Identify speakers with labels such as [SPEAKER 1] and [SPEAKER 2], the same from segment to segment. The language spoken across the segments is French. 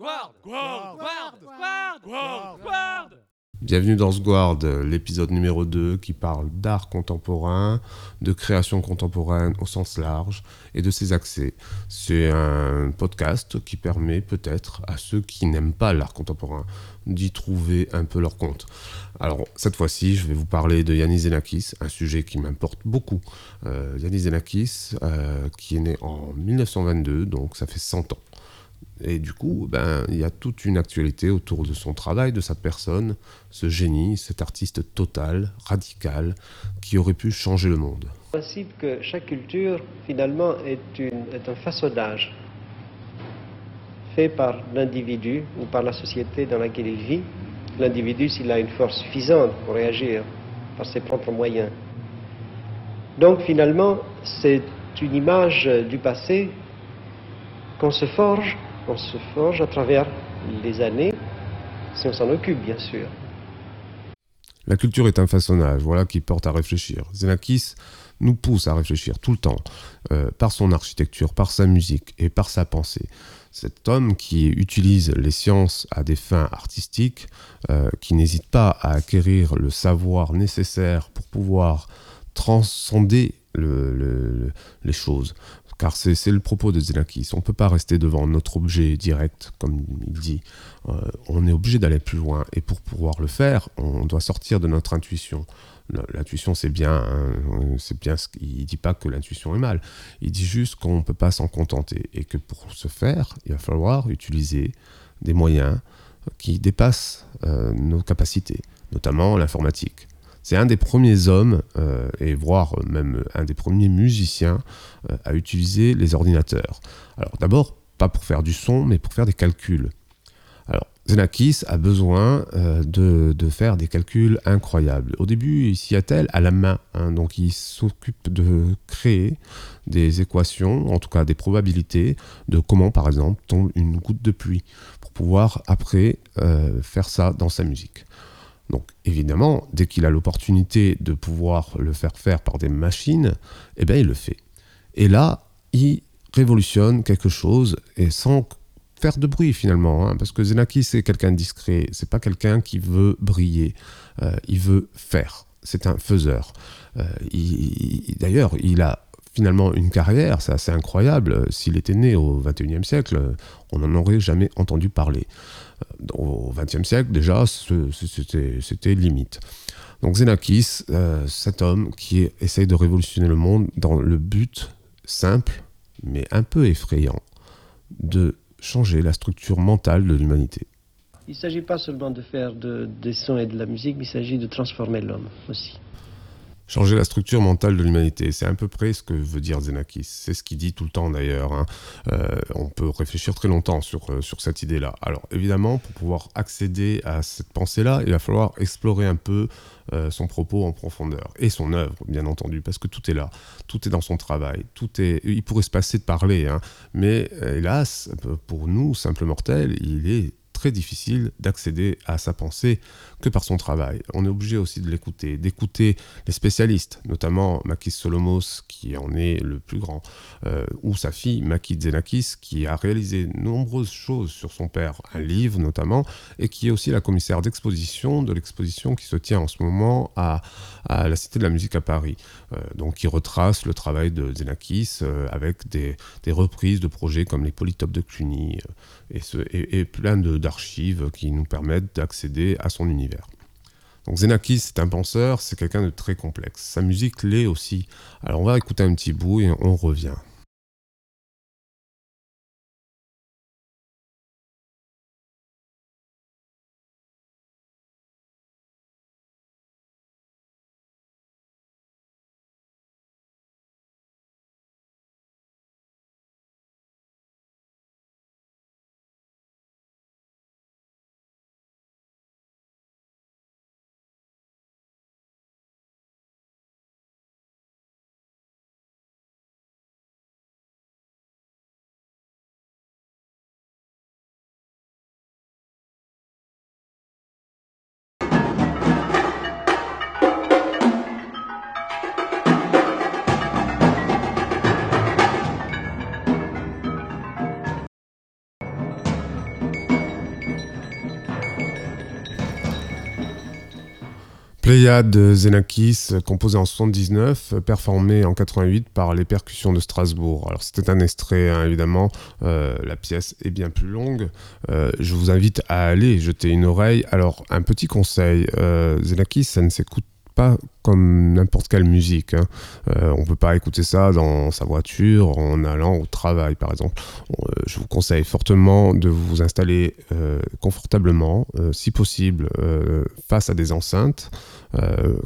[SPEAKER 1] Guard Guard Guard Guard Guard
[SPEAKER 2] Bienvenue dans Sguard, l'épisode numéro 2 qui parle d'art contemporain, de création contemporaine au sens large et de ses accès. C'est un podcast qui permet peut-être à ceux qui n'aiment pas l'art contemporain d'y trouver un peu leur compte. Alors cette fois-ci, je vais vous parler de Yannis Xenakis, un sujet qui m'importe beaucoup. Euh, Yannis Xenakis, euh, qui est né en 1922, donc ça fait 100 ans. Et du coup, ben, il y a toute une actualité autour de son travail, de sa personne, ce génie, cet artiste total, radical, qui aurait pu changer le monde.
[SPEAKER 3] Le principe que chaque culture, finalement, est, une, est un façonnage fait par l'individu ou par la société dans laquelle il vit. L'individu, s'il a une force suffisante pour réagir par ses propres moyens. Donc, finalement, c'est une image du passé qu'on se forge on se forge à travers les années, si on s'en occupe bien sûr.
[SPEAKER 2] La culture est un façonnage, voilà qui porte à réfléchir. Zenakis nous pousse à réfléchir tout le temps, euh, par son architecture, par sa musique et par sa pensée. Cet homme qui utilise les sciences à des fins artistiques, euh, qui n'hésite pas à acquérir le savoir nécessaire pour pouvoir transcender les choses car c'est le propos de Zenakis. On ne peut pas rester devant notre objet direct, comme il dit. Euh, on est obligé d'aller plus loin. Et pour pouvoir le faire, on doit sortir de notre intuition. L'intuition, c'est bien, hein. Ce dit pas que l'intuition est mal. Il dit juste qu'on ne peut pas s'en contenter et que pour ce faire, il va falloir utiliser des moyens qui dépassent euh, nos capacités, notamment l'informatique. C'est un des premiers hommes, euh, et voire même un des premiers musiciens, euh, à utiliser les ordinateurs. Alors d'abord, pas pour faire du son, mais pour faire des calculs. Alors, Zenakis a besoin euh, de, faire des calculs incroyables. Au début, il s'y attelle à la main, hein, donc il s'occupe de créer des équations, en tout cas des probabilités, de comment, par exemple, tombe une goutte de pluie, pour pouvoir après faire ça dans sa musique. Donc évidemment, dès qu'il a l'opportunité de pouvoir le faire faire par des machines, eh bien il le fait. Et là, il révolutionne quelque chose et sans faire de bruit finalement, hein, parce que Zenaki c'est quelqu'un discret, c'est pas quelqu'un qui veut briller, euh, il veut faire. C'est un faiseur. Euh, d'ailleurs, il a finalement une carrière, c'est assez incroyable. S'il était né au XXIe siècle, on n'en aurait jamais entendu parler. Euh, au XXe siècle, déjà, c'était limite. Donc Xenakis, euh, cet homme qui essaye de révolutionner le monde dans le but simple, mais un peu effrayant, de changer la structure mentale de l'humanité.
[SPEAKER 3] Il ne s'agit pas seulement de faire des sons et de la musique, mais il s'agit de transformer l'homme aussi
[SPEAKER 2] changer la structure mentale de l'humanité. C'est à peu près ce que veut dire Zenakis. C'est ce qu'il dit tout le temps d'ailleurs. Hein. Euh, on peut réfléchir très longtemps sur, euh, sur cette idée-là. Alors évidemment, pour pouvoir accéder à cette pensée-là, il va falloir explorer un peu euh, son propos en profondeur et son œuvre, bien entendu, parce que tout est là, tout est dans son travail, tout est. Il pourrait se passer de parler, hein, mais hélas, pour nous, simples mortels, il est très difficile d'accéder à sa pensée que par son travail. On est obligé aussi de l'écouter, d'écouter les spécialistes, notamment Makis Solomos, qui en est le plus grand, euh, ou sa fille Maki Zenakis, qui a réalisé nombreuses choses sur son père, un livre notamment, et qui est aussi la commissaire d'exposition de l'exposition qui se tient en ce moment à, la Cité de la Musique à Paris, euh, donc qui retrace le travail de Zenakis euh, avec des, reprises de projets comme les Polytopes de Cluny et, ce, et, et plein d'archives qui nous permettent d'accéder à son univers. Donc Zenakis, c'est un penseur, c'est quelqu'un de très complexe. Sa musique l'est aussi. Alors on va écouter un petit bout et on revient. Pléiade de Xenakis, composée en 79, performée en 88 par les percussions de Strasbourg. Alors c'était un extrait, hein, évidemment, euh, la pièce est bien plus longue. Euh, je vous invite à aller jeter une oreille. Alors, un petit conseil, euh, Xenakis, ça ne s'écoute pas comme n'importe quelle musique. Hein. Euh, on peut pas écouter ça dans sa voiture en allant au travail, par exemple. Euh, je vous conseille fortement de vous installer euh, confortablement, euh, si possible, face à des enceintes.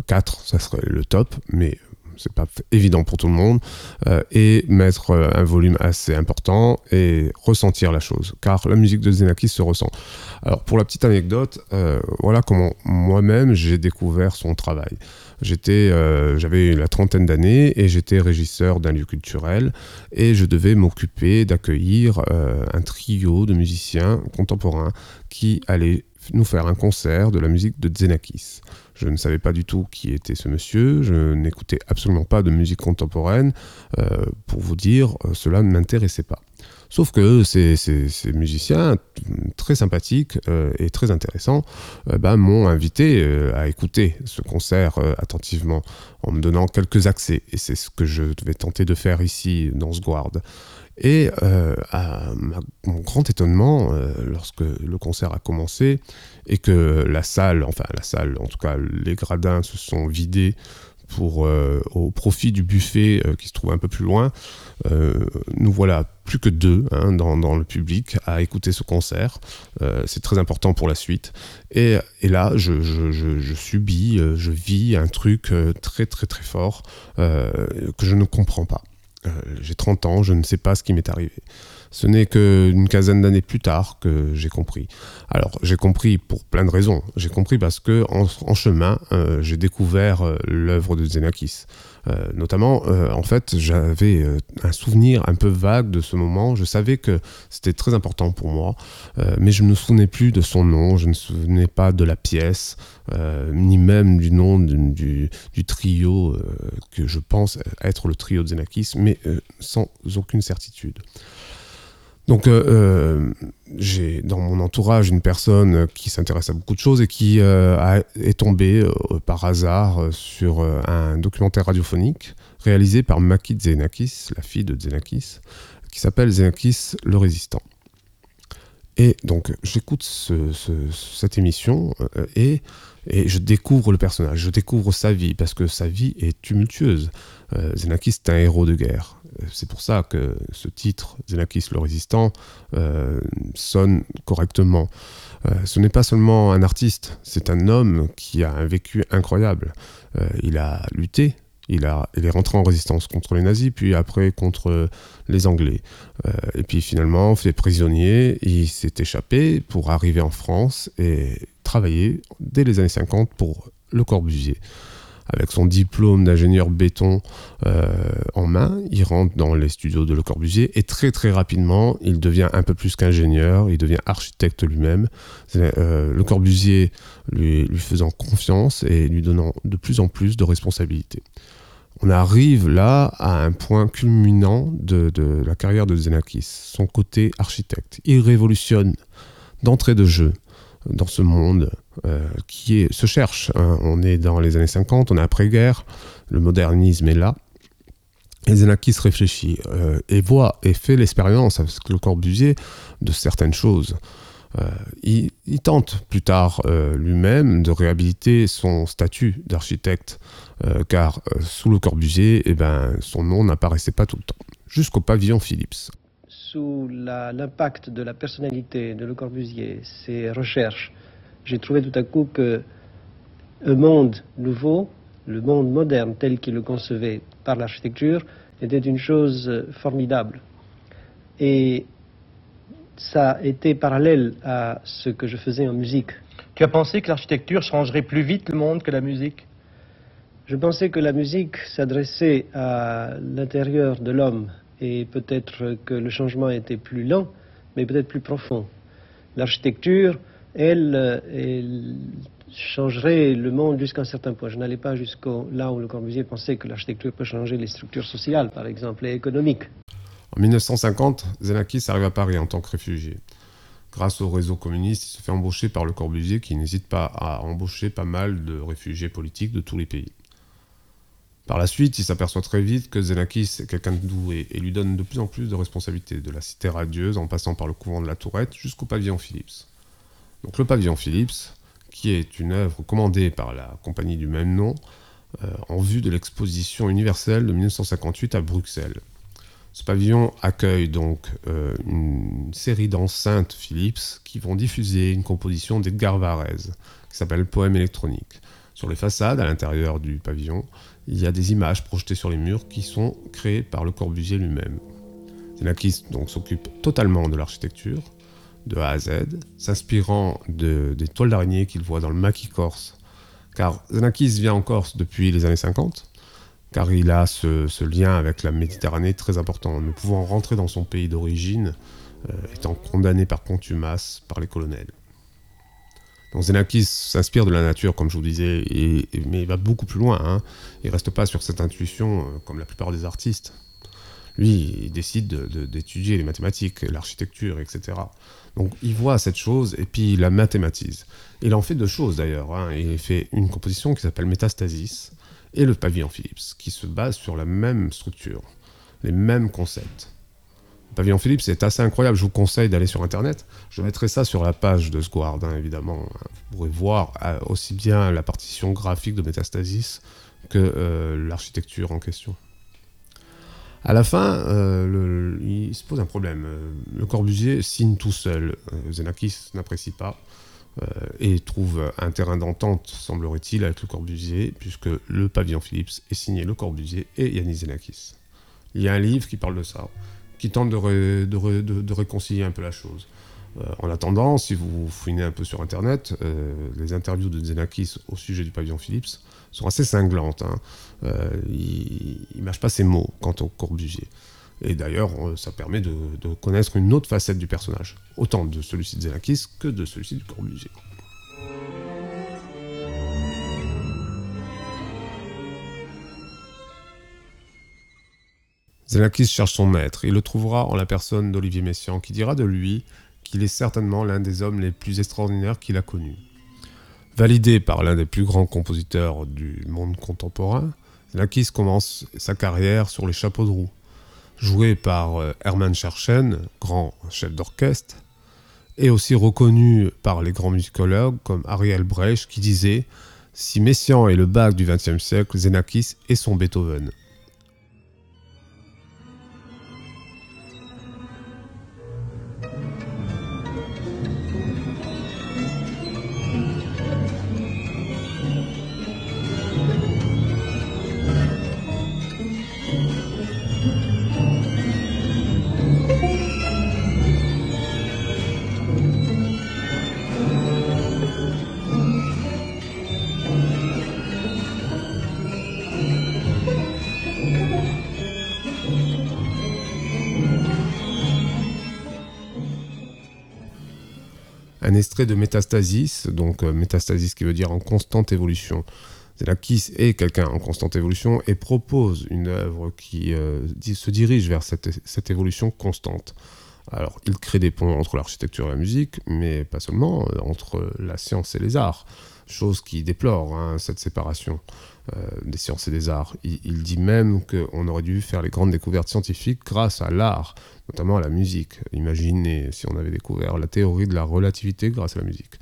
[SPEAKER 2] 4, ça serait le top, mais c'est pas évident pour tout le monde, euh, et mettre euh, un volume assez important et ressentir la chose, car la musique de Xenakis se ressent. Alors pour la petite anecdote, euh, voilà comment moi-même j'ai découvert son travail. J'étais, j'avais la trentaine d'années et j'étais régisseur d'un lieu culturel et je devais m'occuper d'accueillir un trio de musiciens contemporains qui allaient nous faire un concert de la musique de Xenakis. Je ne savais pas du tout qui était ce monsieur, je n'écoutais absolument pas de musique contemporaine. Euh, pour vous dire, euh, cela ne m'intéressait pas. Sauf que ces, musiciens très sympathiques euh, et très intéressants bah, m'ont invité à écouter ce concert attentivement en me donnant quelques accès. Et c'est ce que je vais tenter de faire ici dans ce guard. Et euh, à mon grand étonnement, euh, lorsque le concert a commencé et que la salle, enfin la salle, en tout cas les gradins se sont vidés pour, euh, au profit du buffet qui se trouve un peu plus loin, nous voilà plus que deux hein, dans, le public à écouter ce concert. C'est très important pour la suite. Et, là, je, je, subis, je vis un truc très très très fort que je ne comprends pas. J'ai 30 ans, je ne sais pas ce qui m'est arrivé. Ce n'est qu'une quinzaine d'années plus tard que j'ai compris. Alors, j'ai compris pour plein de raisons. J'ai compris parce que en, chemin, euh, j'ai découvert euh, l'œuvre de Xenakis. Euh, notamment, en fait, j'avais un souvenir un peu vague de ce moment. Je savais que c'était très important pour moi, mais je ne me souvenais plus de son nom, je ne me souvenais pas de la pièce, ni même du nom du, trio que je pense être le trio de Xenakis, mais sans aucune certitude. Donc, euh, euh, j'ai dans mon entourage une personne qui s'intéresse à beaucoup de choses et qui euh, est tombée euh, par hasard euh, sur euh, un documentaire radiophonique réalisé par Maki Xenakis, la fille de Xenakis, qui s'appelle Xenakis le résistant. Et donc j'écoute ce- ce- cette émission euh, et, et je découvre le personnage, je découvre sa vie, parce que sa vie est tumultueuse. Euh, Xenakis est un héros de guerre. Euh, C'est pour ça que ce titre, Xenakis le résistant, euh, sonne correctement. Euh, ce n'est pas seulement un artiste, c'est un homme qui a un vécu incroyable. Il a lutté, il, est rentré en résistance contre les nazis, puis après contre les Anglais. Et puis finalement, fait prisonnier, il s'est échappé pour arriver en France et dès les années 50 pour Le Corbusier. Avec son diplôme d'ingénieur béton euh, en main, il rentre dans les studios de Le Corbusier et très très rapidement, il devient un peu plus qu'ingénieur, il devient architecte lui-même. Euh, le Corbusier lui, faisant confiance et lui donnant de plus en plus de responsabilités. On arrive là à un point culminant de, de la carrière de Xenakis, son côté architecte. Il révolutionne d'entrée de jeu dans ce monde euh, qui se cherche. hein. On est dans les années 50, on est après-guerre, le modernisme est là. Et Xenakis réfléchit euh, et voit et fait l'expérience avec le Corbusier de certaines choses. Euh, il, tente plus tard lui-même de réhabiliter son statut d'architecte, car sous le Corbusier, eh ben, son nom n'apparaissait pas tout le temps, jusqu'au pavillon Philips.
[SPEAKER 3] Sous l'impact de la personnalité de Le Corbusier, ses recherches, j'ai trouvé tout à coup que un monde nouveau, le monde moderne tel qu'il le concevait par l'architecture, était une chose formidable. Et ça a été parallèle à ce que je faisais en musique.
[SPEAKER 1] Tu as pensé que l'architecture changerait plus vite le monde que la musique?
[SPEAKER 3] Je pensais que la musique s'adressait à l'intérieur de l'homme et peut-être que le changement était plus lent, mais peut-être plus profond. L'architecture, elle, elle changerait le monde jusqu'à un certain point. Je n'allais pas jusqu'au là où le Corbusier pensait que l'architecture peut changer les structures sociales, par exemple, et économiques.
[SPEAKER 2] En 1950, Xenakis arrive à Paris en tant que réfugié. grâce au réseau communiste, il se fait embaucher par Le Corbusier qui n'hésite pas à embaucher pas mal de réfugiés politiques de tous les pays. Par la suite, il s'aperçoit très vite que Zenakis est quelqu'un de doué et lui donne de plus en plus de responsabilités, de la cité radieuse en passant par le couvent de la Tourette jusqu'au pavillon Philips. Donc le pavillon Philips, qui est une œuvre commandée par la compagnie du même nom, euh, en vue de l'exposition universelle de 1958 à Bruxelles. Ce pavillon accueille donc euh, une série d'enceintes Philips qui vont diffuser une composition d'Edgar Varèse qui s'appelle Poème électronique. Sur les façades, à l'intérieur du pavillon, il y a des images projetées sur les murs qui sont créées par Le Corbusier lui-même. Zenakis donc s'occupe totalement de l'architecture, de A à Z, s'inspirant de, des toiles d'araignée qu'il voit dans le maquis corse. Car Zenakis vient en Corse depuis les années 50, car il a ce, lien avec la Méditerranée très important, ne pouvant rentrer dans son pays d'origine, euh, étant condamné par contumace par les colonels. Donc s'inspire de la nature, comme je vous disais, mais il va beaucoup plus loin. Hein. Il reste pas sur cette intuition euh, comme la plupart des artistes. Lui, il décide d'étudier les mathématiques, l'architecture, etc. Donc il voit cette chose et puis il la mathématise. Il en fait deux choses d'ailleurs. Hein. Il fait une composition qui s'appelle Métastasis et le pavillon Philips, qui se base sur la même structure, les mêmes concepts. Pavillon Philippe, c'est assez incroyable. Je vous conseille d'aller sur Internet. Je mettrai ça sur la page de Squard, hein, évidemment. Vous pourrez voir euh, aussi bien la partition graphique de Métastasis que euh, l'architecture en question. À la fin, euh, il se pose un problème. Le Corbusier signe tout seul. Zenakis n'apprécie pas et trouve un terrain d'entente, semblerait-il, avec le Corbusier, puisque le pavillon Philips est signé Le Corbusier et Yannis Zenakis. Il y a un livre qui parle de ça qui tente de, réconcilier un peu la chose. Euh, en attendant, si vous fouinez un peu sur Internet, euh, les interviews de Zenakis au sujet du pavillon Philips sont assez cinglantes. Hein. Euh, il ne mâche pas ses mots quant au Corbusier. Et d'ailleurs, ça permet de, connaître une autre facette du personnage, autant de celui-ci de Zenakis que de celui-ci du Corbusier. Zenakis cherche son maître. Il le trouvera en la personne d'Olivier Messiaen, qui dira de lui qu'il est certainement l'un des hommes les plus extraordinaires qu'il a connus. Validé par l'un des plus grands compositeurs du monde contemporain, Zenakis commence sa carrière sur les chapeaux de roue. Joué par euh, Hermann Scherchen, grand chef d'orchestre, et aussi reconnu par les grands musicologues comme Ariel Brecht qui disait Si Messiaen est le Bach du XXe siècle, Zenakis est son Beethoven. De Métastasis, donc euh, Métastasis qui veut dire en constante évolution. Zelakis est quelqu'un en constante évolution et propose une œuvre qui euh, se dirige vers cette, évolution constante. Alors, il crée des ponts entre l'architecture et la musique, mais pas seulement, euh, entre la science et les arts, chose qui déplore hein, cette séparation des sciences et des arts. Il, dit même qu'on aurait dû faire les grandes découvertes scientifiques grâce à l'art, notamment à la musique. Imaginez si on avait découvert la théorie de la relativité grâce à la musique.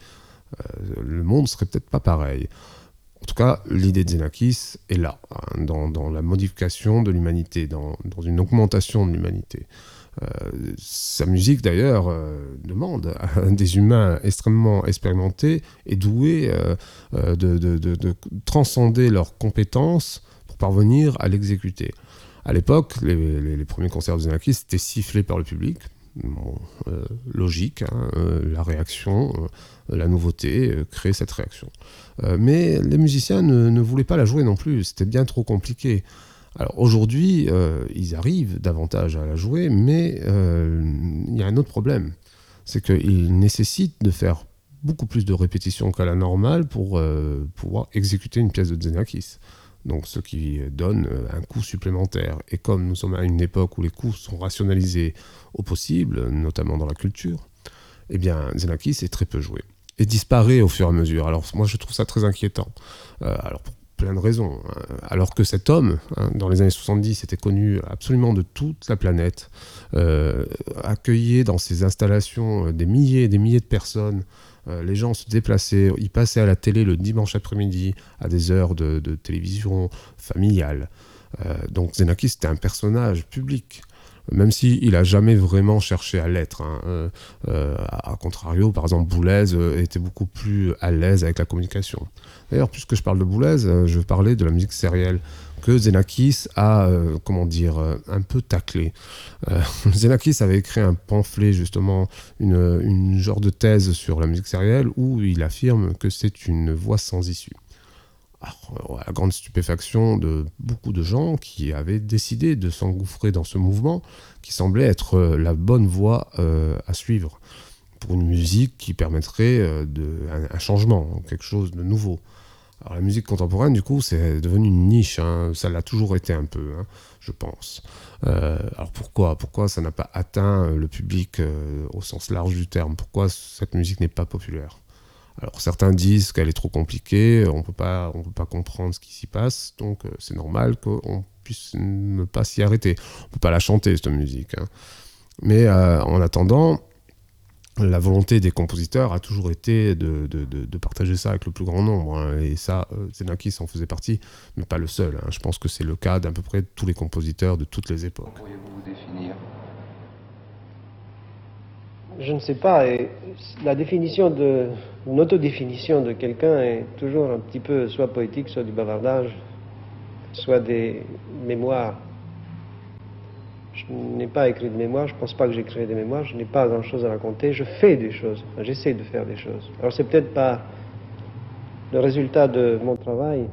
[SPEAKER 2] Euh, le monde serait peut-être pas pareil. En tout cas, l'idée de Zenakis est là, hein, dans, la modification de l'humanité, dans, une augmentation de l'humanité. Euh, sa musique, d'ailleurs, euh, demande à des humains extrêmement expérimentés et doués de, de, transcender leurs compétences pour parvenir à l'exécuter. À l'époque, les, premiers concerts de Zenakis étaient sifflés par le public. Euh, logique, hein, euh, la réaction, euh, la nouveauté crée cette réaction. mais les musiciens ne, voulaient pas la jouer non plus, c'était bien trop compliqué. Alors aujourd'hui, ils arrivent davantage à la jouer, mais il y a un autre problème, c'est qu'ils nécessitent de faire beaucoup plus de répétitions qu'à la normale pour pouvoir exécuter une pièce de Zenakis donc ce qui donne euh, un coût supplémentaire. Et comme nous sommes à une époque où les coûts sont rationalisés au possible, notamment dans la culture, eh bien, Zenakis est très peu joué et disparaît au fur et à mesure. Alors moi, je trouve ça très inquiétant. Euh, alors pour plein de raisons. Hein. Alors que cet homme, hein, dans les années 70, était connu absolument de toute la planète, euh, accueillait dans ses installations euh, des milliers et des milliers de personnes. les gens se déplaçaient, ils passaient à la télé le dimanche après-midi à des heures de, télévision familiale. donc Zenakis était un personnage public même s'il n'a jamais vraiment cherché à l'être. Hein. Euh, euh, à contrario, par exemple, Boulez euh, était beaucoup plus à l'aise avec la communication. D'ailleurs, puisque je parle de Boulez, je vais parler de la musique sérielle que Zenakis a, comment dire, un peu taclé. Zenakis avait écrit un pamphlet, justement, une, une genre de thèse sur la musique sérielle, où il affirme que c'est une voie sans issue à la grande stupéfaction de beaucoup de gens qui avaient décidé de s'engouffrer dans ce mouvement qui semblait être euh, la bonne voie euh, à suivre pour une musique qui permettrait euh, de, un, changement, quelque chose de nouveau. Alors la musique contemporaine, du coup, c'est devenu une niche. Hein. ça l'a toujours été un peu, hein, je pense. alors pourquoi? Pourquoi ça n'a pas atteint le public au sens large du terme? Pourquoi cette musique n'est pas populaire? Alors certains disent qu'elle est trop compliquée, on peut pas, on peut pas comprendre ce qui s'y passe, donc euh, c'est normal qu'on puisse ne pas s'y arrêter. On peut pas la chanter cette musique. Hein. Mais euh, en attendant, la volonté des compositeurs a toujours été de, partager ça avec le plus grand nombre. Hein. Et ça, euh, Zenakis en faisait partie, mais pas le seul. Hein. Je pense que c'est le cas d'à peu près tous les compositeurs de toutes les époques.
[SPEAKER 4] Pourriez-vous vous définir?
[SPEAKER 3] Je ne sais pas. Et la définition de, une autodéfinition de quelqu'un est toujours un petit peu soit poétique, soit du bavardage, soit des mémoires. Je n'ai pas écrit de mémoires, je ne pense pas que j'écrirai des mémoires, je n'ai pas grand-chose à raconter, je fais des choses, j'essaie de faire des choses. Alors c'est peut-être pas le résultat de mon travail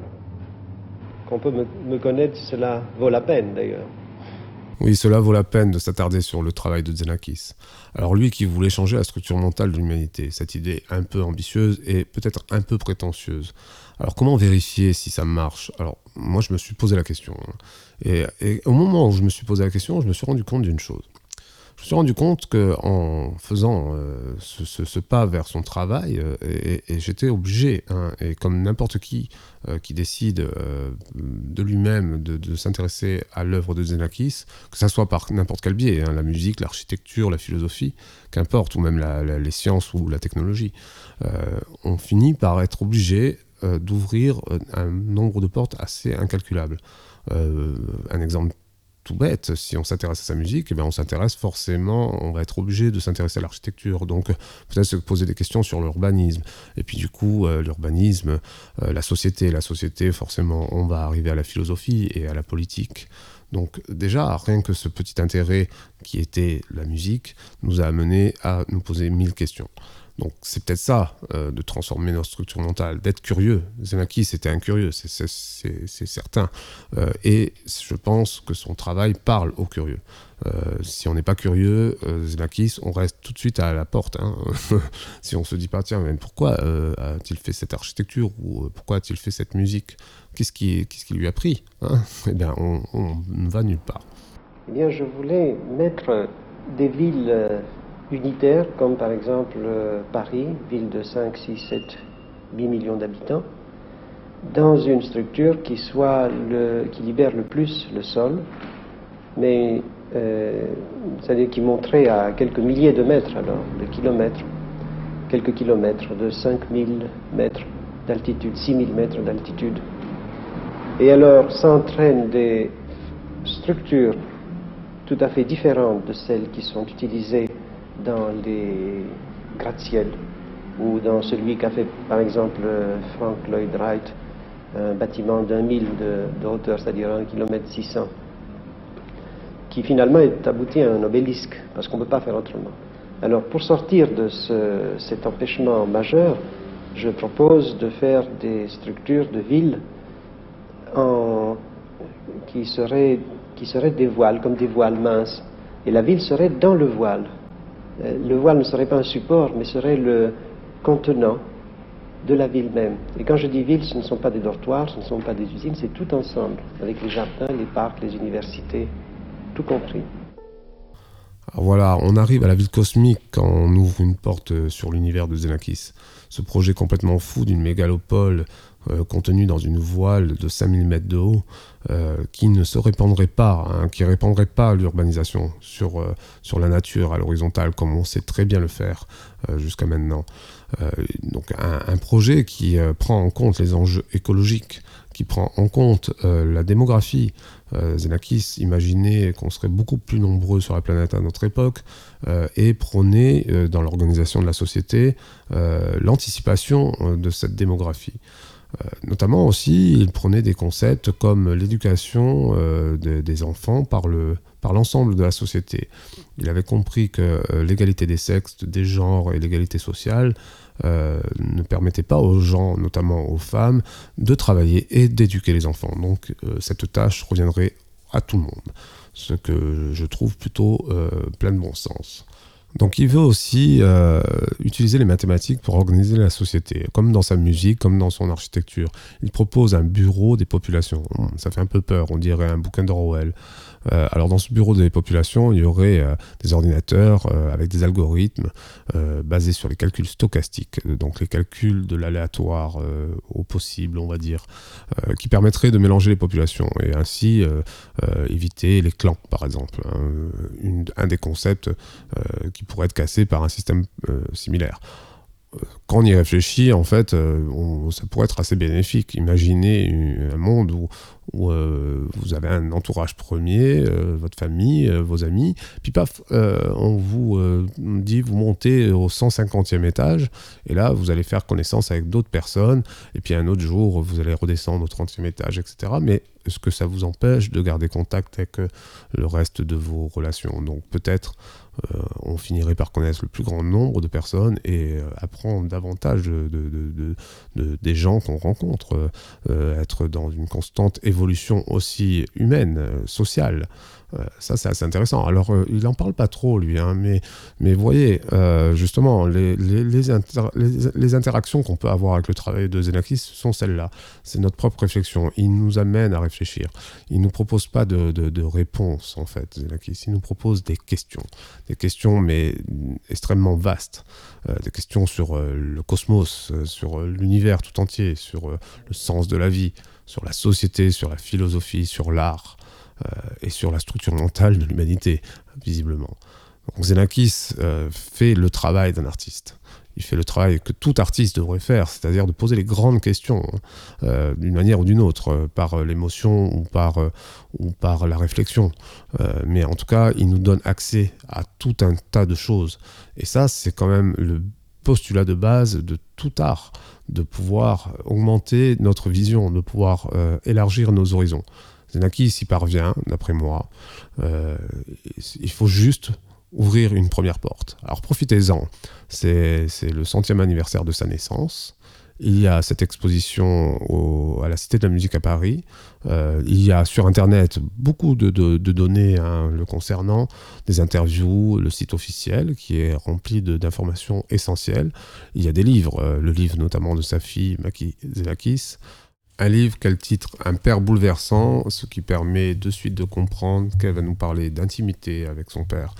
[SPEAKER 3] qu'on peut me, me connaître, cela vaut la peine d'ailleurs.
[SPEAKER 2] Oui, cela vaut la peine de s'attarder sur le travail de Xenakis. Alors lui qui voulait changer la structure mentale de l'humanité, cette idée un peu ambitieuse et peut-être un peu prétentieuse. Alors comment vérifier si ça marche? Alors moi je me suis posé la question. Et, au moment où je me suis posé la question, je me suis rendu compte d'une chose je me suis rendu compte qu'en faisant euh, ce, pas vers son travail, euh, et, j'étais obligé, hein, et comme n'importe qui euh, qui décide de lui-même de, s'intéresser à l'œuvre de Zenakis, que ce soit par n'importe quel biais, hein, la musique, l'architecture, la philosophie, qu'importe, ou même les sciences ou la technologie, on finit par être obligé d'ouvrir un nombre de portes assez incalculable. un exemple tout bête, si on s'intéresse à sa musique, eh on s'intéresse forcément, on va être obligé de s'intéresser à l'architecture. Donc peut-être se poser des questions sur l'urbanisme. Et puis du coup, euh, l'urbanisme, euh, la société, la société, forcément, on va arriver à la philosophie et à la politique. Donc déjà, rien que ce petit intérêt qui était la musique nous a amené à nous poser mille questions. Donc c'est peut-être ça, euh, de transformer notre structure mentale, d'être curieux. Zenaki, c'était un curieux, c'est certain. Euh, et je pense que son travail parle aux curieux. Euh, si on n'est pas curieux, Zenakis, on reste tout de suite à la porte. Hein. si on se dit pas, tiens, mais pourquoi a-t-il fait cette architecture ou pourquoi a-t-il fait cette musique? Qu'est-ce qui, qui, lui a pris hein? Eh bien, on ne va nulle part.
[SPEAKER 3] Eh bien, je voulais mettre des villes unitaires, comme par exemple euh, Paris, ville de 5, 6, 7, 8 millions d'habitants, dans une structure qui, soit le, qui libère le plus le sol, mais euh, c'est-à-dire qui monterait à quelques milliers de mètres, alors, de kilomètres, quelques kilomètres, de 5000 mètres d'altitude, 6000 mètres d'altitude. Et alors s'entraînent des structures tout à fait différentes de celles qui sont utilisées dans les gratte-ciel ou dans celui qu'a fait par exemple Frank Lloyd Wright, un bâtiment d'un mille de, hauteur, c'est-à-dire un kilomètre 600, qui finalement est abouti à un obélisque, parce qu'on ne peut pas faire autrement. Alors pour sortir de cet empêchement majeur, je propose de faire des structures de villes qui seraient des voiles, comme des voiles minces. Et la ville serait dans le voile. Euh, le voile ne serait pas un support, mais serait le contenant de la ville même. Et quand je dis ville, ce ne sont pas des dortoirs, ce ne sont pas des usines, c'est tout ensemble, avec les jardins, les parcs, les universités, tout compris.
[SPEAKER 2] voilà, on arrive à la ville cosmique quand on ouvre une porte sur l'univers de Xenakis. Ce projet complètement fou d'une mégalopole euh, contenue dans une voile de 5000 mètres de haut euh, qui ne se répandrait pas, hein, qui répandrait pas l'urbanisation sur, euh, sur la nature à l'horizontale comme on sait très bien le faire jusqu'à maintenant. donc un, projet qui prend en compte les enjeux écologiques, qui prend en compte la démographie, euh, Zenakis imaginait qu'on serait beaucoup plus nombreux sur la planète à notre époque euh, et prônait euh, dans l'organisation de la société l'anticipation de cette démographie. Notamment aussi, il prenait des concepts comme l'éducation des enfants par le, par l'ensemble de la société. Il avait compris que l'égalité des sexes, des genres et l'égalité sociale ne permettaient pas aux gens, notamment aux femmes, de travailler et d'éduquer les enfants. Donc cette tâche reviendrait à tout le monde, ce que je trouve plutôt euh, plein de bon sens. Donc il veut aussi euh, utiliser les mathématiques pour organiser la société, comme dans sa musique, comme dans son architecture. Il propose un bureau des populations. Ça fait un peu peur, on dirait un bouquin d'Orwell. Euh, alors dans ce bureau des populations, il y aurait euh, des ordinateurs euh, avec des algorithmes basés sur les calculs stochastiques, donc les calculs de l'aléatoire au possible, on va dire, qui permettraient de mélanger les populations et ainsi éviter les clans, par exemple. Hein. un des concepts qui pourrait être cassé par un système similaire quand on y réfléchit, en fait, ça pourrait être assez bénéfique. Imaginez un monde où euh, vous avez un entourage premier, euh, votre famille, euh, vos amis, puis paf, on vous dit vous montez au 150e étage, et là vous allez faire connaissance avec d'autres personnes, et puis un autre jour vous allez redescendre au 30e étage, etc. Mais est-ce que ça vous empêche de garder contact avec le reste de vos relations? Donc peut-être on finirait par connaître le plus grand nombre de personnes et apprendre davantage de, des gens qu'on rencontre, être dans une constante évolution aussi humaine, euh, sociale. Euh, ça, c'est assez intéressant. Alors, euh, il n'en parle pas trop, lui, hein, mais, mais voyez, justement, les, interactions qu'on peut avoir avec le travail de Zenakis sont celles-là. C'est notre propre réflexion. Il nous amène à réfléchir. Il ne nous propose pas de, de, réponses, en fait, Zenakis. Il nous propose des questions. Des questions, mais extrêmement vastes. des questions sur le cosmos, sur l'univers tout entier, sur le sens de la vie, sur la société, sur la philosophie, sur l'art euh, et sur la structure mentale de l'humanité, visiblement. Donc euh, fait le travail d'un artiste. Il fait le travail que tout artiste devrait faire, c'est-à-dire de poser les grandes questions hein, euh, d'une manière ou d'une autre, par l'émotion ou par, ou par la réflexion. mais en tout cas, il nous donne accès à tout un tas de choses. Et ça, c'est quand même le postulat de base de tout art de pouvoir augmenter notre vision, de pouvoir euh, élargir nos horizons. Zenaki s'y parvient, d'après moi. Euh, il faut juste ouvrir une première porte. Alors profitez-en. C'est le centième anniversaire de sa naissance. Il y a cette exposition à la Cité de la musique à Paris. Euh, il y a sur Internet beaucoup de, données hein, le concernant, des interviews, le site officiel qui est rempli d'informations essentielles. Il y a des livres, euh, le livre notamment de sa fille Maki Zelakis, un livre qu'elle titre Un père bouleversant, ce qui permet de suite de comprendre qu'elle va nous parler d'intimité avec son père.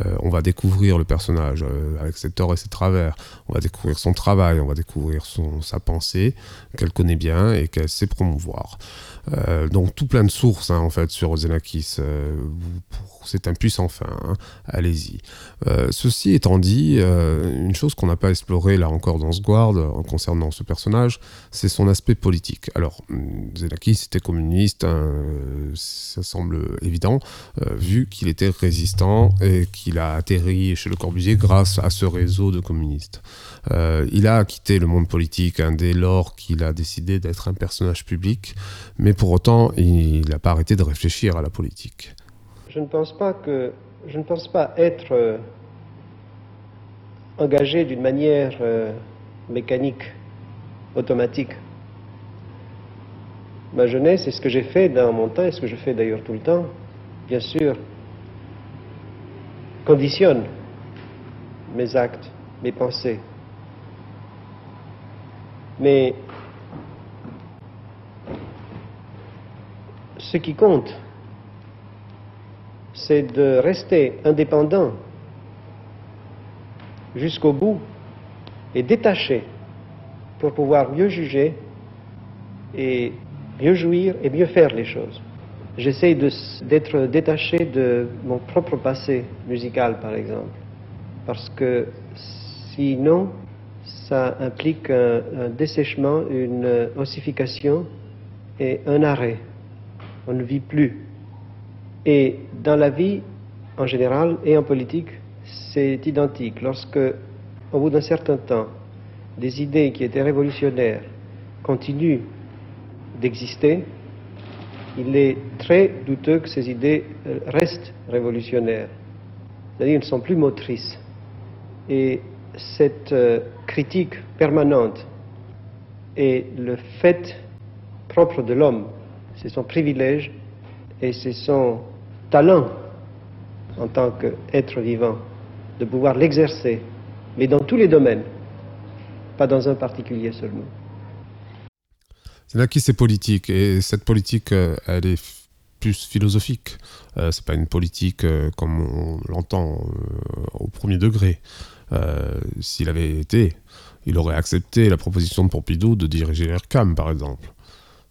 [SPEAKER 2] Euh, on va découvrir le personnage euh, avec ses torts et ses travers. On va découvrir son travail, on va découvrir son, sa pensée qu'elle connaît bien et qu'elle sait promouvoir. Euh, donc tout plein de sources hein, en fait sur pour c'est un puissant fin, hein. allez-y. Ceci étant dit, une chose qu'on n'a pas explorée là encore dans ce Guard concernant ce personnage, c'est son aspect politique. Alors, mm, Zelakis était communiste, hein, ça semble évident, vu qu'il était résistant et qu'il a atterri chez Le Corbusier grâce à ce réseau de communistes. il a quitté le monde politique hein, dès lors qu'il a décidé d'être un personnage public, mais pour autant, il n'a pas arrêté de réfléchir à la politique
[SPEAKER 3] je ne pense pas que je ne pense pas être euh, engagé d'une manière euh, mécanique, automatique. Ma jeunesse, et ce que j'ai fait dans mon temps, et ce que je fais d'ailleurs tout le temps, bien sûr, conditionne mes actes, mes pensées. Mais ce qui compte, c'est de rester indépendant jusqu'au bout et détaché pour pouvoir mieux juger et mieux jouir et mieux faire les choses. J'essaie d'être détaché de mon propre passé musical, par exemple, parce que sinon, ça implique un, un dessèchement, une ossification et un arrêt. On ne vit plus. Et dans la vie, en général, et en politique, c'est identique. Lorsque, au bout d'un certain temps, des idées qui étaient révolutionnaires continuent d'exister, il est très douteux que ces idées euh, restent révolutionnaires. C'est-à-dire ne sont plus motrices. Et cette euh, critique permanente est le fait propre de l'homme, c'est son privilège et c'est son talent en tant qu'être vivant de pouvoir l'exercer, mais dans tous les domaines, pas dans un particulier seulement.
[SPEAKER 2] C'est là c'est politique et cette politique, euh, elle est plus philosophique. Euh, c'est pas une politique euh, comme on l'entend au premier degré. S'il avait été, il aurait accepté la proposition de Pompidou de diriger l'ERCAM, par exemple.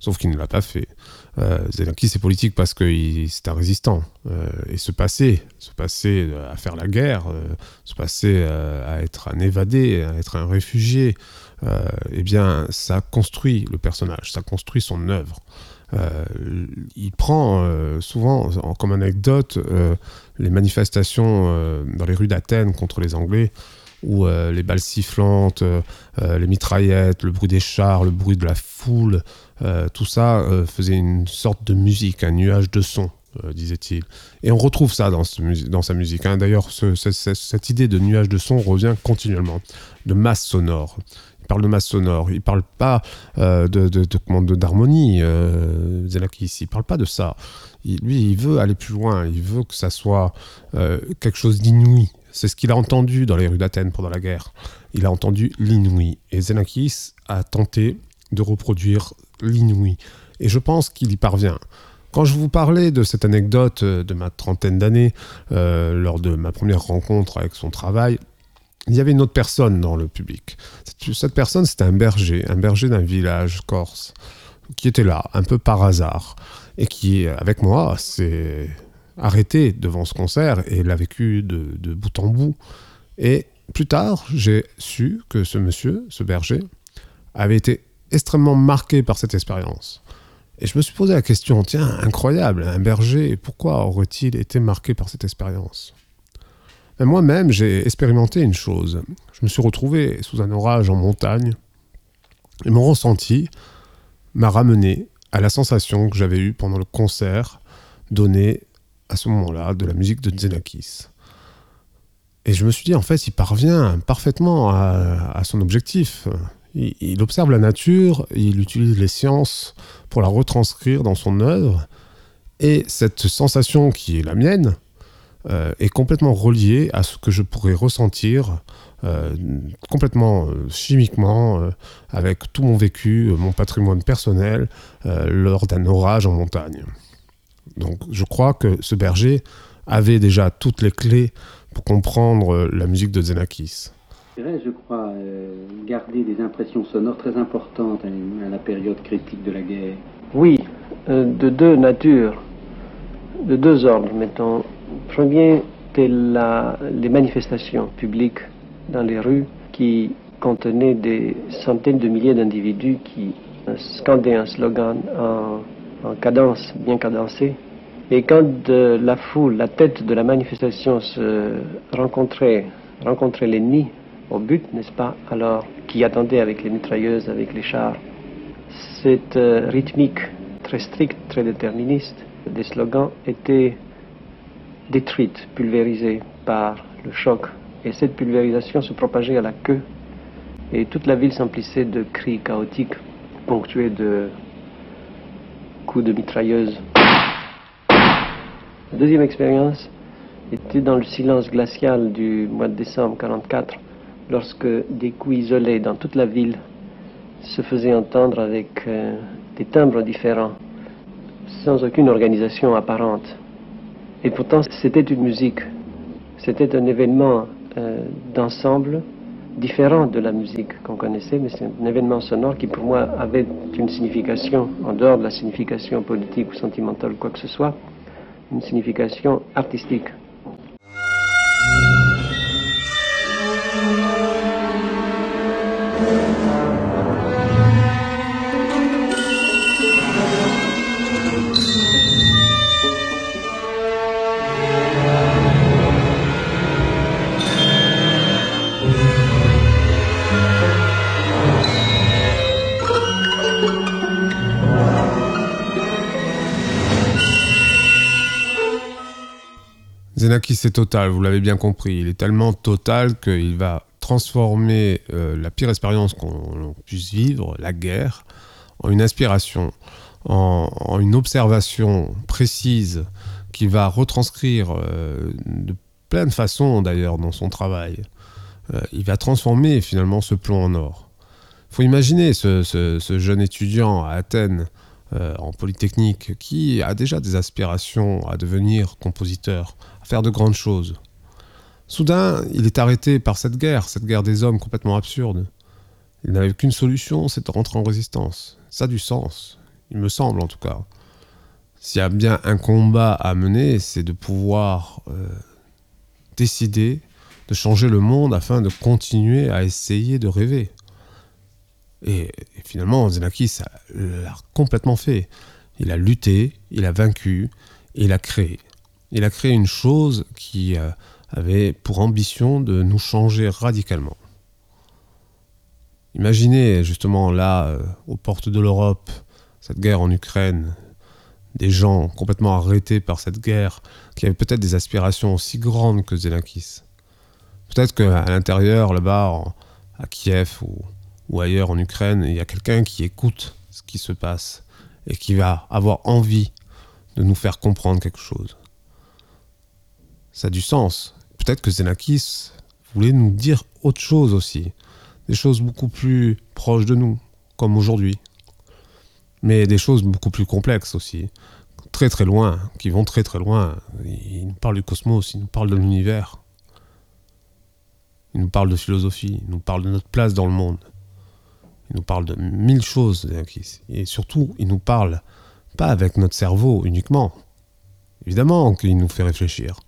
[SPEAKER 2] Sauf qu'il ne l'a pas fait. Euh, Zelensky, c'est politique parce que c'est un résistant. Euh, et se passer, se passer à faire la guerre, euh, se passer euh, à être un évadé, à être un réfugié, eh bien, ça construit le personnage, ça construit son œuvre. il prend souvent comme anecdote les manifestations dans les rues d'Athènes contre les Anglais où les balles sifflantes, les mitraillettes, le bruit des chars, le bruit de la foule, euh, tout ça euh, faisait une sorte de musique, un nuage de son, euh, disait-il. Et on retrouve ça dans, dans sa musique. Hein. D'ailleurs, cette idée de nuage de son revient continuellement, de masse sonore. Il parle de masse sonore, il parle pas de, de, d'harmonie, euh, Zelakis, il parle pas de ça. lui, il veut aller plus loin, il veut que ça soit quelque chose d'inouï. C'est ce qu'il a entendu dans les rues d'Athènes pendant la guerre. Il a entendu l'inouï. Et Zenakis a tenté de reproduire l'inouï. Et je pense qu'il y parvient. Quand je vous parlais de cette anecdote euh, de ma trentaine d'années, euh, lors de ma première rencontre avec son travail, il y avait une autre personne dans le public. Cette, personne, c'était un berger, un berger d'un village corse, qui était là, un peu par hasard, et qui, avec moi, s'est arrêté devant ce concert et l'a vécu de, bout en bout. Et plus tard, j'ai su que ce monsieur, ce berger, avait été extrêmement marqué par cette expérience. Et je me suis posé la question, tiens, incroyable, un berger, pourquoi aurait-il été marqué par cette expérience? Moi-même, j'ai expérimenté une chose. Je me suis retrouvé sous un orage en montagne, et mon ressenti m'a ramené à la sensation que j'avais eue pendant le concert donné à ce moment-là de la musique de Xenakis. Et je me suis dit, en fait, il parvient parfaitement à son objectif il, observe la nature, il utilise les sciences pour la retranscrire dans son œuvre, et cette sensation qui est la mienne est complètement reliée à ce que je pourrais ressentir euh, complètement euh, chimiquement avec tout mon vécu, mon patrimoine personnel lors d'un orage en montagne. Donc je crois que ce berger avait déjà toutes les clés pour comprendre la musique de Xenakis
[SPEAKER 4] je crois, euh, garder des impressions sonores très importantes à, la période critique de la guerre.
[SPEAKER 3] Oui, euh, de deux natures, de deux ordres, mettons. Premier, c'est les manifestations publiques dans les rues qui contenaient des centaines de milliers d'individus qui scandaient un slogan en, en cadence, bien cadencée. Et quand la foule, la tête de la manifestation se rencontrait, rencontrait l'ennemi, au but, n'est-ce pas, alors, qui attendait avec les mitrailleuses, avec les chars. Cette euh, rythmique très stricte, très déterministe des slogans était détruite, pulvérisée par le choc. Et cette pulvérisation se propageait à la queue. Et toute la ville s'emplissait de cris chaotiques, ponctués de coups de mitrailleuses. La deuxième expérience était dans le silence glacial du mois de décembre 1944 lorsque des coups isolés dans toute la ville se faisaient entendre avec euh, des timbres différents, sans aucune organisation apparente. Et pourtant, c'était une musique. C'était un événement euh, d'ensemble différent de la musique qu'on connaissait, mais c'est un événement sonore qui pour moi avait une signification, en dehors de la signification politique ou sentimentale ou quoi que ce soit, une signification artistique.
[SPEAKER 2] Zenakis c'est total, vous l'avez bien compris. Il est tellement total qu'il va transformer euh, la pire expérience qu'on puisse vivre, la guerre, en une inspiration, en, une observation précise qui va retranscrire euh, de plein de façons d'ailleurs dans son travail. Euh, il va transformer finalement ce plomb en or. Il faut imaginer ce, jeune étudiant à Athènes en Polytechnique qui a déjà des aspirations à devenir compositeur, faire de grandes choses. Soudain, il est arrêté par cette guerre, cette guerre des hommes complètement absurde. Il n'avait qu'une solution, c'est de rentrer en résistance. Ça a du sens, il me semble en tout cas. S'il y a bien un combat à mener, c'est de pouvoir euh, décider de changer le monde afin de continuer à essayer de rêver. Et, finalement, Zenakis l'a complètement fait. Il a lutté, il a vaincu, il a créé il a créé une chose qui euh, avait pour ambition de nous changer radicalement. Imaginez justement là, euh, aux portes de l'Europe, cette guerre en Ukraine, des gens complètement arrêtés par cette guerre, qui avaient peut-être des aspirations aussi grandes que Zelensky. Peut-être qu'à l'intérieur, là-bas, à Kiev ou ailleurs en Ukraine, il y a quelqu'un qui écoute ce qui se passe et qui va avoir envie de nous faire comprendre quelque chose ça a du sens. Peut-être que Zenakis voulait nous dire autre chose aussi. Des choses beaucoup plus proches de nous, comme aujourd'hui. Mais des choses beaucoup plus complexes aussi. Très très loin, qui vont très très loin. Il nous parle du cosmos, il nous parle de l'univers. Il nous parle de philosophie, il nous parle de notre place dans le monde. Il nous parle de mille choses, Zenakis. Et surtout, il nous parle pas avec notre cerveau uniquement. Évidemment qu'il nous fait réfléchir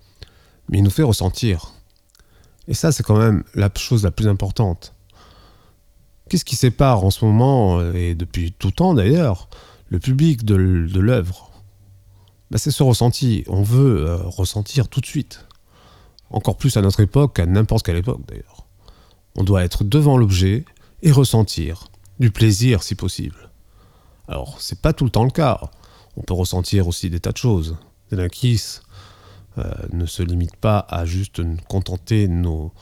[SPEAKER 2] mais il nous fait ressentir. Et ça, c'est quand même la chose la plus importante. Qu'est-ce qui sépare en ce moment, et depuis tout temps d'ailleurs, le public de, l'œuvre? Ben, C'est ce ressenti. On veut euh, ressentir tout de suite. Encore plus à notre époque qu'à n'importe quelle époque d'ailleurs. On doit être devant l'objet et ressentir du plaisir si possible. Alors, c'est pas tout le temps le cas. On peut ressentir aussi des tas de choses. Des euh, ne se limite pas à juste contenter nos,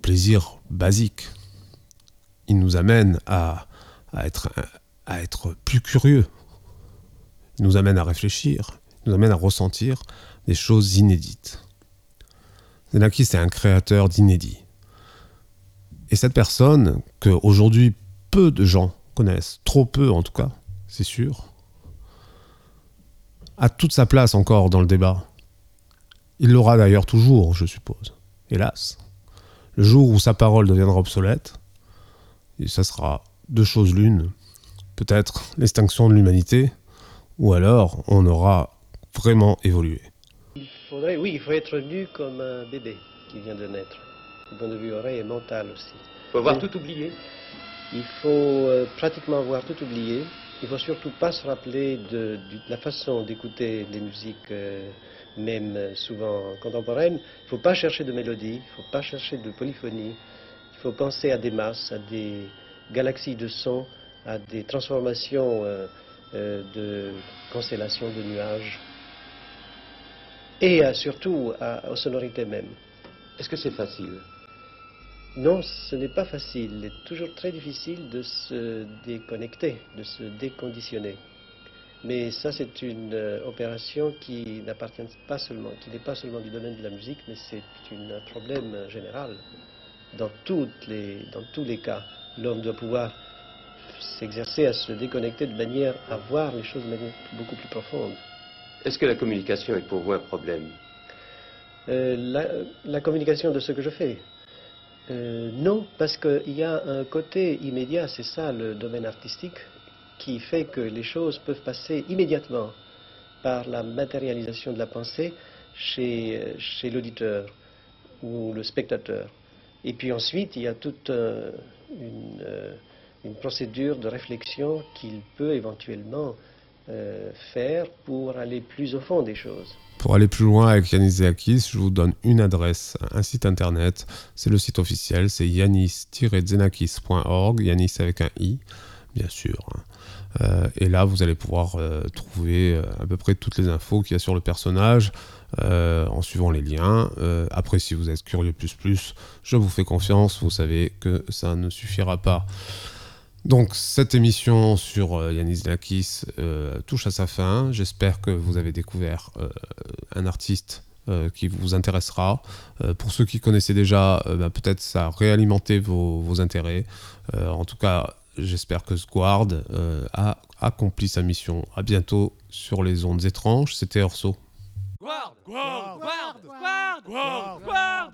[SPEAKER 2] plaisirs basiques. Il nous amène à, être, plus curieux. Il nous amène à réfléchir. Il nous amène à ressentir des choses inédites. Zenaki, c'est un créateur d'inédit. Et cette personne, que aujourd'hui peu de gens connaissent, trop peu en tout cas, c'est sûr, a toute sa place encore dans le débat. Il l'aura d'ailleurs toujours, je suppose. Hélas. Le jour où sa parole deviendra obsolète, et ça sera deux choses l'une. Peut-être l'extinction de l'humanité, ou alors on aura vraiment évolué.
[SPEAKER 3] Il faudrait, oui, il faut être lu comme un bébé qui vient de naître, du point de vue oreille et mental aussi.
[SPEAKER 1] Il faut avoir tout oublié.
[SPEAKER 3] Il faut euh, pratiquement avoir tout oublié. Il faut surtout pas se rappeler de, la façon d'écouter les musiques. Euh, même souvent contemporaine, il ne faut pas chercher de mélodie, il ne faut pas chercher de polyphonie, il faut penser à des masses, à des galaxies de sons, à des transformations euh, euh, de constellations de nuages, et surtout aux sonorités mêmes.
[SPEAKER 1] Est-ce que c'est facile?
[SPEAKER 3] Non, ce n'est pas facile. Il est toujours très difficile de se déconnecter, de se déconditionner. Mais ça, c'est une euh, opération qui n'appartient pas seulement, qui n'est pas seulement du domaine de la musique, mais c'est un problème général. Dans, toutes les, dans tous les cas, l'homme doit pouvoir s'exercer à se déconnecter de manière à voir les choses de manière beaucoup plus profonde. Est-ce que la communication est pour vous un problème? La, communication de ce que je fais? Non, parce qu'il y a un côté immédiat, c'est ça le domaine artistique, qui fait que les choses peuvent passer immédiatement par la matérialisation de la pensée chez, chez l'auditeur ou le spectateur. Et puis ensuite, il y a toute euh, euh, une, procédure de réflexion qu'il peut éventuellement euh, faire pour aller plus au fond des choses.
[SPEAKER 2] Pour aller plus loin avec Yanis Zeakis, je vous donne une adresse, un site internet. C'est le site officiel, c'est yanis-zenakis.org, Yanis avec un i, bien sûr. Euh, et là, vous allez pouvoir euh, trouver euh, à peu près toutes les infos qu'il y a sur le personnage en suivant les liens. après, si vous êtes curieux plus plus, je vous fais confiance. Vous savez que ça ne suffira pas. Donc cette émission sur Yanis Lakis touche à sa fin. J'espère que vous avez découvert un artiste qui vous intéressera. pour ceux qui connaissaient déjà, bah, peut-être ça a réalimenté vos, vos intérêts. en tout cas, J'espère que Squard euh, a accompli sa mission. À bientôt sur les ondes étranges. C'était Orso. Guard.